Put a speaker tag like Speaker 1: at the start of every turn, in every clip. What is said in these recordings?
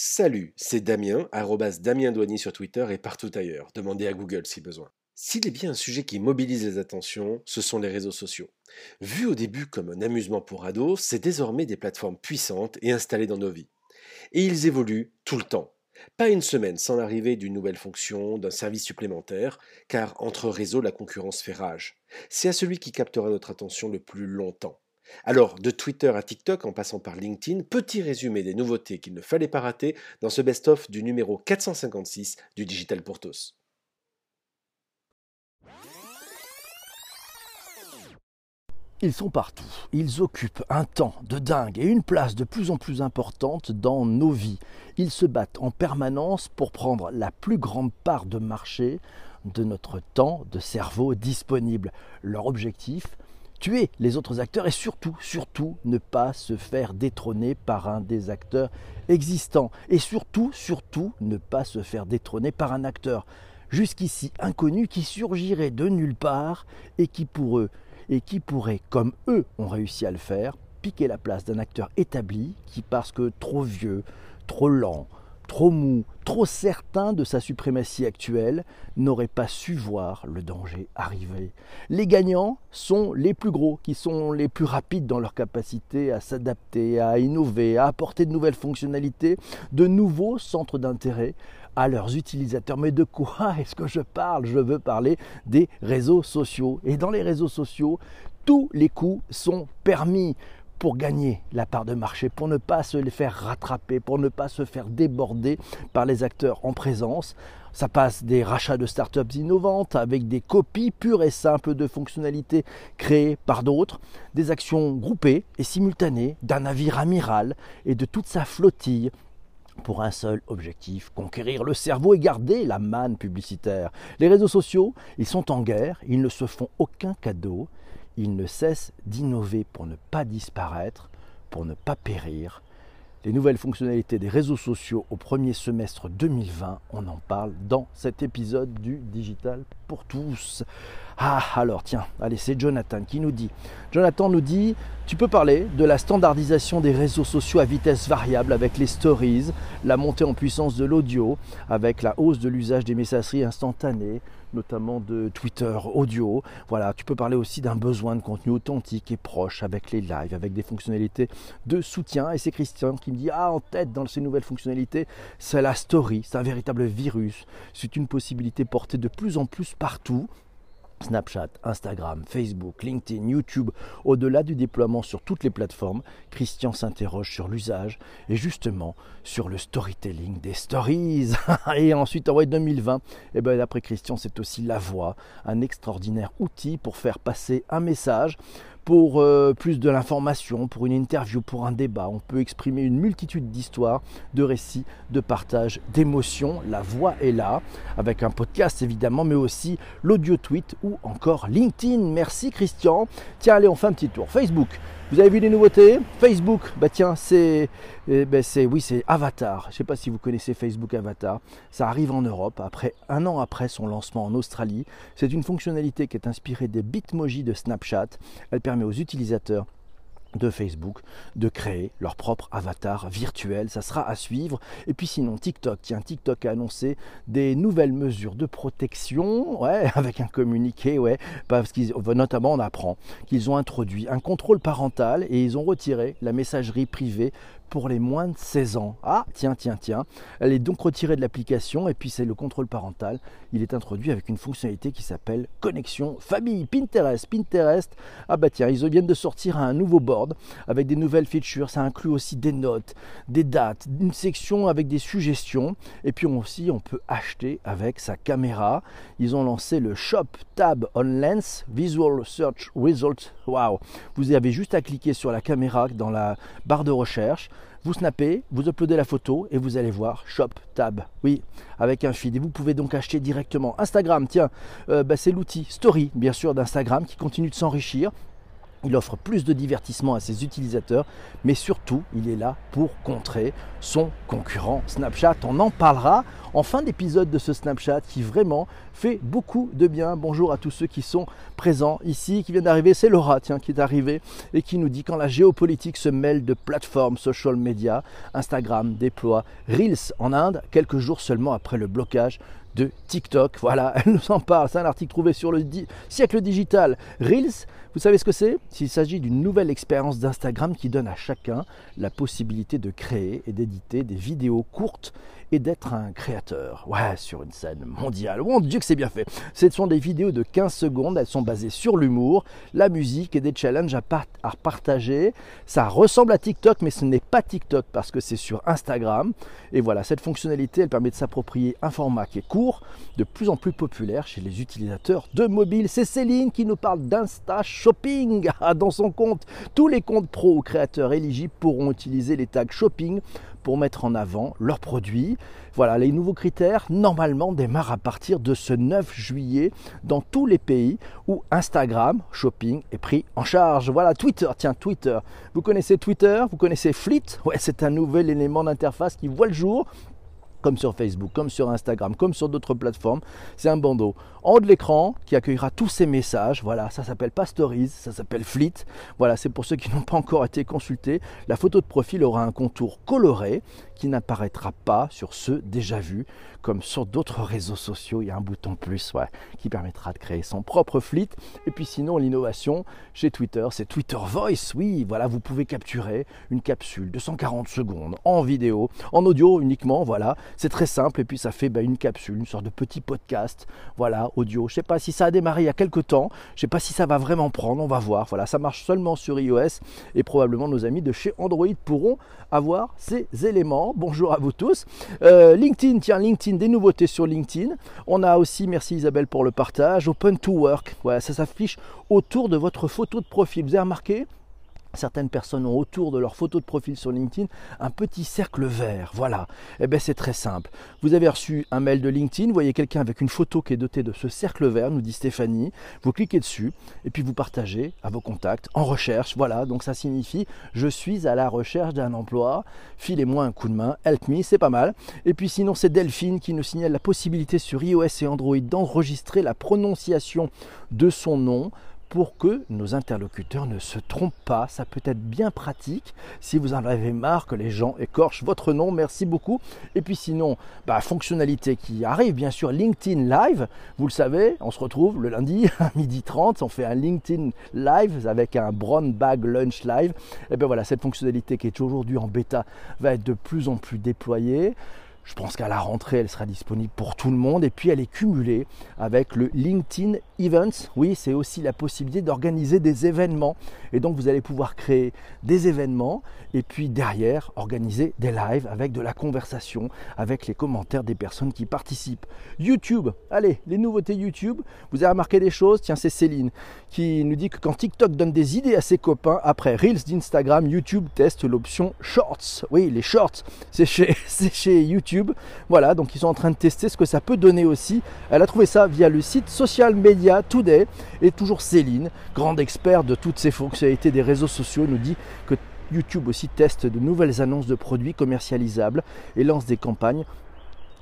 Speaker 1: Salut, c'est Damien, arrobas Damien Douanier sur Twitter et partout ailleurs. Demandez à Google si besoin. S'il est bien un sujet qui mobilise les attentions, ce sont les réseaux sociaux. Vu au début comme un amusement pour ados, c'est désormais des plateformes puissantes et installées dans nos vies. Et ils évoluent tout le temps. Pas une semaine sans l'arrivée d'une nouvelle fonction, d'un service supplémentaire, car entre réseaux, la concurrence fait rage. C'est à celui qui captera notre attention le plus longtemps. Alors, de Twitter à TikTok en passant par LinkedIn, petit résumé des nouveautés qu'il ne fallait pas rater dans ce best-of du numéro 456 du Digital pour tous.
Speaker 2: Ils sont partout, ils occupent un temps de dingue et une place de plus en plus importante dans nos vies. Ils se battent en permanence pour prendre la plus grande part de marché de notre temps de cerveau disponible. Leur objectif, tuer les autres acteurs et surtout, surtout, ne pas se faire détrôner par un des acteurs existants. Et surtout, surtout, ne pas se faire détrôner par un acteur jusqu'ici inconnu qui surgirait de nulle part et qui pour eux et qui pourrait, comme eux ont réussi à le faire, piquer la place d'un acteur établi qui, parce que trop vieux, trop lent, trop mou, trop certain de sa suprématie actuelle, n'aurait pas su voir le danger arriver. Les gagnants sont les plus gros, qui sont les plus rapides dans leur capacité à s'adapter, à innover, à apporter de nouvelles fonctionnalités, de nouveaux centres d'intérêt à leurs utilisateurs. Mais de quoi est-ce que je parle? Je veux parler des réseaux sociaux. Et dans les réseaux sociaux, tous les coups sont permis pour gagner la part de marché, pour ne pas se les faire rattraper, pour ne pas se faire déborder par les acteurs en présence. Ça passe des rachats de startups innovantes avec des copies pures et simples de fonctionnalités créées par d'autres, des actions groupées et simultanées d'un navire amiral et de toute sa flottille pour un seul objectif, conquérir le cerveau et garder la manne publicitaire. Les réseaux sociaux, ils sont en guerre, ils ne se font aucun cadeau, ils ne cessent d'innover pour ne pas disparaître, pour ne pas périr. Les nouvelles fonctionnalités des réseaux sociaux au premier semestre 2020, on en parle dans cet épisode du Digital pour tous. Ah alors tiens, allez c'est Jonathan qui nous dit. Jonathan nous dit, tu peux parler de la standardisation des réseaux sociaux à vitesse variable avec les stories, la montée en puissance de l'audio, avec la hausse de l'usage des messageries instantanées, notamment de Twitter audio. Voilà, tu peux parler aussi d'un besoin de contenu authentique et proche avec les lives, avec des fonctionnalités de soutien. Et c'est Christian qui me dit Ah, en tête dans ces nouvelles fonctionnalités, c'est la story, c'est un véritable virus. C'est une possibilité portée de plus en plus partout Snapchat, Instagram, Facebook, LinkedIn, YouTube, au-delà du déploiement sur toutes les plateformes, Christian s'interroge sur l'usage et justement sur le storytelling des stories. et ensuite, en 2020, et ben, d'après Christian, c'est aussi la voix, un extraordinaire outil pour faire passer un message pour euh, plus de l'information, pour une interview, pour un débat. On peut exprimer une multitude d'histoires, de récits, de partages, d'émotions. La voix est là, avec un podcast évidemment, mais aussi l'audio tweet ou encore LinkedIn. Merci Christian. Tiens, allez, on fait un petit tour. Facebook. Vous avez vu les nouveautés? Facebook, bah tiens, c'est, eh ben oui, c'est Avatar. Je ne sais pas si vous connaissez Facebook Avatar. Ça arrive en Europe après un an après son lancement en Australie. C'est une fonctionnalité qui est inspirée des Bitmoji de Snapchat. Elle permet aux utilisateurs de Facebook de créer leur propre avatar virtuel. Ça sera à suivre. Et puis sinon, TikTok, tiens, TikTok a annoncé des nouvelles mesures de protection, ouais, avec un communiqué, ouais, parce qu'ils, notamment, on apprend qu'ils ont introduit un contrôle parental et ils ont retiré la messagerie privée pour les moins de 16 ans. Ah, tiens, tiens, tiens. Elle est donc retirée de l'application et puis c'est le contrôle parental. Il est introduit avec une fonctionnalité qui s'appelle connexion famille. Pinterest, Pinterest. Ah bah tiens, ils viennent de sortir un nouveau board avec des nouvelles features. Ça inclut aussi des notes, des dates, une section avec des suggestions. Et puis aussi, on peut acheter avec sa caméra. Ils ont lancé le Shop Tab on Lens Visual Search Result. Waouh Vous avez juste à cliquer sur la caméra dans la barre de recherche vous snappez, vous uploadez la photo et vous allez voir Shop Tab. Oui, avec un feed. Et vous pouvez donc acheter directement. Instagram, tiens, euh, bah, c'est l'outil Story, bien sûr, d'Instagram qui continue de s'enrichir Il offre plus de divertissement à ses utilisateurs, mais surtout, il est là pour contrer son concurrent Snapchat. On en parlera en fin d'épisode de ce Snapchat qui vraiment fait beaucoup de bien. Bonjour à tous ceux qui sont présents ici, qui viennent d'arriver. C'est Laura, tiens, qui est arrivée et qui nous dit quand la géopolitique se mêle de plateformes social media, Instagram déploie Reels en Inde quelques jours seulement après le blocage de TikTok. Voilà, elle nous en parle. C'est un article trouvé sur le siècle digital. Reels, vous savez ce que c'est? S'il s'agit d'une nouvelle expérience d'Instagram qui donne à chacun la possibilité de créer et d'éditer des vidéos courtes et d'être un créateur. Ouais, sur une scène mondiale. Mon Dieu que c'est bien fait. Ce sont des vidéos de 15 secondes, elles sont basées sur l'humour, la musique et des challenges à, à partager. Ça ressemble à TikTok, mais ce n'est pas TikTok parce que c'est sur Instagram. Et voilà, cette fonctionnalité, elle permet de s'approprier un format qui est court, de plus en plus populaire chez les utilisateurs de mobile. C'est Céline qui nous parle d'Insta Shopping dans son compte. Tous les comptes pro ou créateurs éligibles pourront utiliser les tags shopping pour mettre en avant leurs produits. Voilà, les nouveaux critères normalement démarrent à partir de ce 9 juillet dans tous les pays où Instagram Shopping est pris en charge. Voilà, Twitter, tiens, Twitter. Vous connaissez Twitter, vous connaissez Fleet? Ouais, c'est un nouvel élément d'interface qui voit le jour comme sur Facebook, comme sur Instagram, comme sur d'autres plateformes. C'est un bandeau en de l'écran qui accueillera tous ces messages. Voilà, ça s'appelle pas Stories, ça s'appelle Fleet. Voilà, c'est pour ceux qui n'ont pas encore été consultés. La photo de profil aura un contour coloré qui n'apparaîtra pas sur ceux déjà vus, comme sur d'autres réseaux sociaux. Il y a un bouton plus ouais, qui permettra de créer son propre fleet. Et puis sinon, l'innovation chez Twitter, c'est Twitter Voice. Oui, voilà, vous pouvez capturer une capsule de 140 secondes en vidéo, en audio uniquement. Voilà, c'est très simple. Et puis ça fait bah, une capsule, une sorte de petit podcast. Voilà, audio. Je ne sais pas si ça a démarré il y a quelques temps. Je ne sais pas si ça va vraiment prendre. On va voir. Voilà, ça marche seulement sur iOS et probablement nos amis de chez Android pourront avoir ces éléments. Bonjour à vous tous. Euh, LinkedIn, tiens, LinkedIn, des nouveautés sur LinkedIn. On a aussi, merci Isabelle pour le partage, Open to Work. Voilà, ça s'affiche autour de votre photo de profil. Vous avez remarqué? Certaines personnes ont autour de leur photo de profil sur LinkedIn un petit cercle vert. Voilà. Eh bien, c'est très simple. Vous avez reçu un mail de LinkedIn, vous voyez quelqu'un avec une photo qui est dotée de ce cercle vert, nous dit Stéphanie. Vous cliquez dessus et puis vous partagez à vos contacts en recherche. Voilà. Donc, ça signifie je suis à la recherche d'un emploi. Filez-moi un coup de main. Help me, c'est pas mal. Et puis, sinon, c'est Delphine qui nous signale la possibilité sur iOS et Android d'enregistrer la prononciation de son nom pour que nos interlocuteurs ne se trompent pas. Ça peut être bien pratique si vous en avez marre que les gens écorchent votre nom. Merci beaucoup. Et puis sinon, bah, fonctionnalité qui arrive, bien sûr, LinkedIn Live. Vous le savez, on se retrouve le lundi à midi 30. On fait un LinkedIn Live avec un Brown Bag Lunch Live. Et bien voilà, cette fonctionnalité qui est aujourd'hui en bêta va être de plus en plus déployée. Je pense qu'à la rentrée, elle sera disponible pour tout le monde. Et puis, elle est cumulée avec le LinkedIn Events. Oui, c'est aussi la possibilité d'organiser des événements. Et donc, vous allez pouvoir créer des événements et puis derrière, organiser des lives avec de la conversation, avec les commentaires des personnes qui participent. YouTube, allez, les nouveautés YouTube. Vous avez remarqué des choses? Tiens, c'est Céline qui nous dit que quand TikTok donne des idées à ses copains, après Reels d'Instagram, YouTube teste l'option Shorts. Oui, les Shorts, c'est chez, chez YouTube. Voilà, donc ils sont en train de tester ce que ça peut donner aussi. Elle a trouvé ça via le site Social Media Today. Et toujours Céline, grande experte de toutes ces fonctionnalités des réseaux sociaux, nous dit que YouTube aussi teste de nouvelles annonces de produits commercialisables et lance des campagnes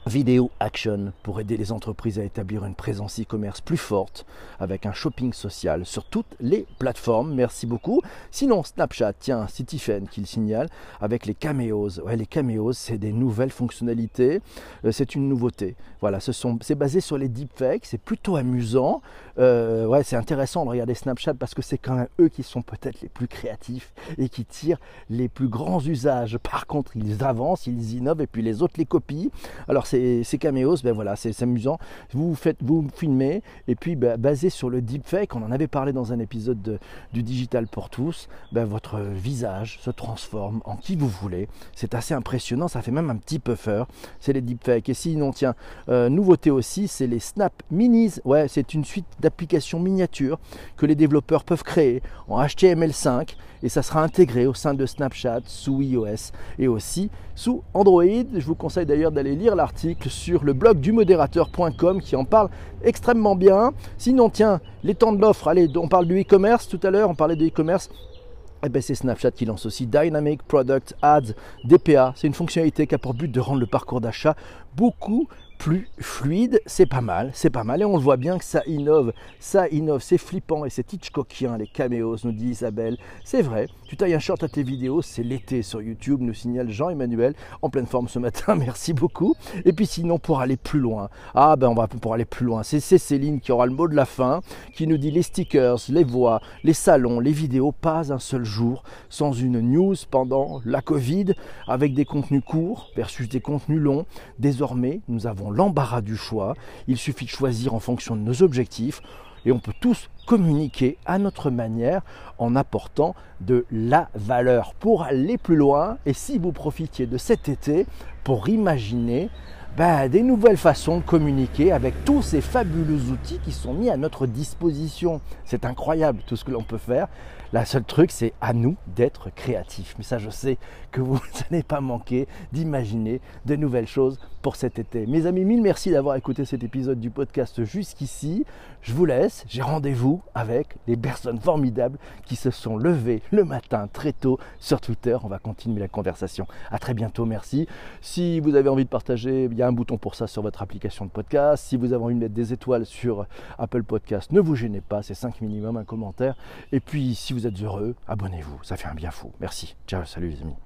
Speaker 2: Vidéo Action pour aider les entreprises à établir une présence e-commerce plus forte avec un shopping social sur toutes les plateformes. Merci beaucoup. Sinon, Snapchat, tiens, c'est Tiffen qui le signale avec les caméos. Ouais, les caméos, c'est des nouvelles fonctionnalités. Euh, c'est une nouveauté. Voilà, c'est basé sur les deepfakes. C'est plutôt amusant. Euh, ouais, c'est intéressant de regarder Snapchat parce que c'est quand même eux qui sont peut-être les plus créatifs et qui tirent les plus grands usages. Par contre, ils avancent, ils innovent et puis les autres les copient. Alors, c'est ces, caméos, ben voilà, c'est amusant. Vous faites, vous filmez et puis ben, basé sur le deepfake, on en avait parlé dans un épisode du Digital pour tous, ben, votre visage se transforme en qui vous voulez. C'est assez impressionnant, ça fait même un petit puffer. C'est les deepfakes. Et sinon, tiens, euh, nouveauté aussi, c'est les Snap Minis. Ouais, c'est une suite d'applications miniatures que les développeurs peuvent créer en HTML5 et ça sera intégré au sein de Snapchat sous iOS et aussi sous Android. Je vous conseille d'ailleurs d'aller lire l'article sur le blog du modérateur.com qui en parle extrêmement bien. Sinon, tiens, les temps de l'offre, allez, on parle du e-commerce tout à l'heure, on parlait de e-commerce. Eh ben, c'est Snapchat qui lance aussi Dynamic Product Ads DPA. C'est une fonctionnalité qui a pour but de rendre le parcours d'achat beaucoup plus fluide, c'est pas mal, c'est pas mal. Et on le voit bien que ça innove, ça innove, c'est flippant et c'est Hitchcockien, les caméos, nous dit Isabelle. C'est vrai, tu tailles un short à tes vidéos, c'est l'été sur YouTube, nous signale Jean-Emmanuel, en pleine forme ce matin, merci beaucoup. Et puis sinon, pour aller plus loin, ah ben on va pour aller plus loin, c'est Céline qui aura le mot de la fin, qui nous dit les stickers, les voix, les salons, les vidéos, pas un seul jour sans une news pendant la Covid, avec des contenus courts versus des contenus longs. Désormais, nous avons l'embarras du choix. Il suffit de choisir en fonction de nos objectifs et on peut tous communiquer à notre manière en apportant de la valeur pour aller plus loin. Et si vous profitiez de cet été pour imaginer ben, des nouvelles façons de communiquer avec tous ces fabuleux outils qui sont mis à notre disposition. C'est incroyable tout ce que l'on peut faire. La seule truc, c'est à nous d'être créatifs. Mais ça, je sais que vous n'allez pas manquer d'imaginer de nouvelles choses pour cet été. Mes amis, mille merci d'avoir écouté cet épisode du podcast jusqu'ici. Je vous laisse. J'ai rendez-vous avec des personnes formidables qui se sont levées le matin très tôt sur Twitter. On va continuer la conversation. À très bientôt. Merci. Si vous avez envie de partager, il y a un bouton pour ça sur votre application de podcast. Si vous avez envie de mettre des étoiles sur Apple Podcast, ne vous gênez pas. C'est 5 minimum un commentaire. Et puis, si vous êtes heureux, abonnez-vous, ça fait un bien fou. Merci. Ciao, salut les amis.